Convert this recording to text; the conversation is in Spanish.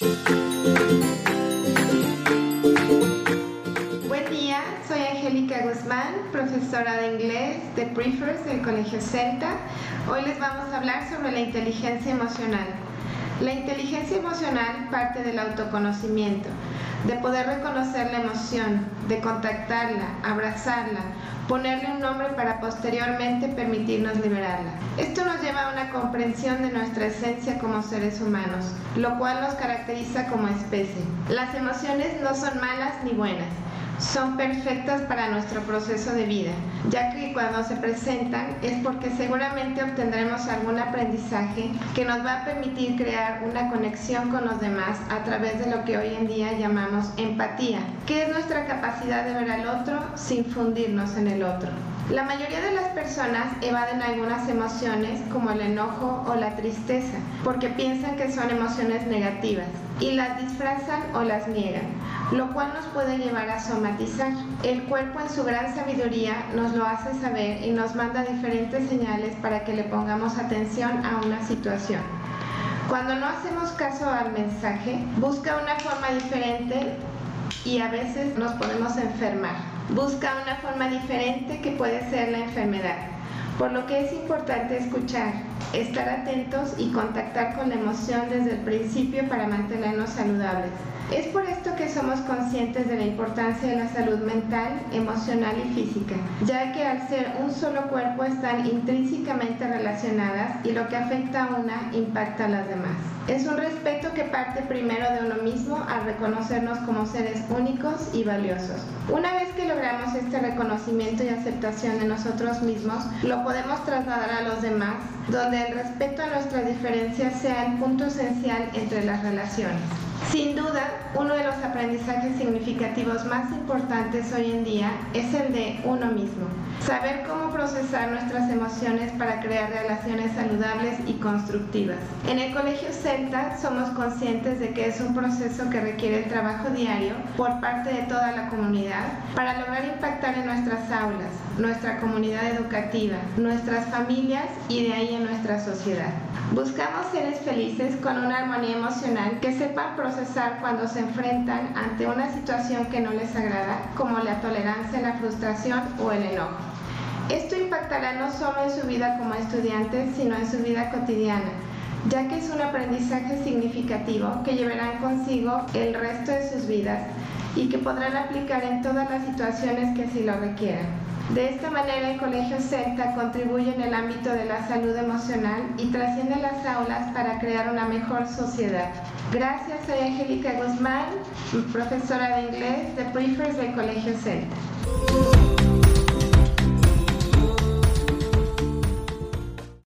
Buen día, soy Angélica Guzmán, profesora de inglés de Prefers del Colegio Celta. Hoy les vamos a hablar sobre la inteligencia emocional. La inteligencia emocional parte del autoconocimiento, de poder reconocer la emoción, de contactarla, abrazarla, ponerle un nombre para posteriormente permitirnos liberarla. Esto nos lleva a una comprensión de nuestra esencia como seres humanos, lo cual nos caracteriza como especie. Las emociones no son malas ni buenas, son perfectas para proceso de vida, ya que cuando se presentan es porque seguramente obtendremos algún aprendizaje que nos va a permitir crear una conexión con los demás a través de lo que hoy en día llamamos empatía, que es nuestra capacidad de ver al otro sin fundirnos en el otro. La mayoría de las personas evaden algunas emociones como el enojo o la tristeza porque piensan que son emociones negativas y las disfrazan o las niegan, lo cual nos puede llevar a somatizar. El cuerpo en su gran sabiduría nos lo hace saber y nos manda diferentes señales para que le pongamos atención a una situación. Cuando no hacemos caso al mensaje, busca una forma diferente y a veces nos podemos enfermar busca una forma diferente que puede ser la enfermedad, por lo que es importante escuchar, estar atentos y contactar con la emoción desde el principio para mantenernos saludables. Es por esto que somos conscientes de la importancia de la salud mental, emocional y física, ya que al ser un solo cuerpo están intrínsecamente relacionadas y lo que afecta a una impacta a las demás. Es un respeto que parte primero de uno mismo al reconocernos como seres únicos y valiosos. Una vez que logramos este reconocimiento y aceptación de nosotros mismos, lo podemos trasladar a los demás, donde el respeto a nuestras diferencias sea el punto esencial entre las relaciones. Sin duda, uno de los aprendizajes significativos más importantes hoy en día es el de uno mismo. Saber cómo procesar nuestras emociones para crear relaciones saludables y constructivas. En el Colegio Celta somos conscientes de que es un proceso que requiere el trabajo diario por parte de toda la comunidad para lograr impactar en nuestras aulas, nuestra comunidad educativa, nuestras familias y de ahí en nuestra sociedad. Buscamos seres felices con una armonía emocional que sepan procesar cuando se enfrentan ante una situación que no les agrada, como la tolerancia, la frustración o el enojo. Esto impactará no solo en su vida como estudiantes, sino en su vida cotidiana, ya que es un aprendizaje significativo que llevarán consigo el resto de sus vidas y que podrán aplicar en todas las situaciones que así lo requieran. De esta manera el Colegio Celta contribuye en el ámbito de la salud emocional y trasciende las aulas para crear una mejor sociedad. Gracias, soy Angélica Guzmán, profesora de inglés de Prefers del Colegio Celta.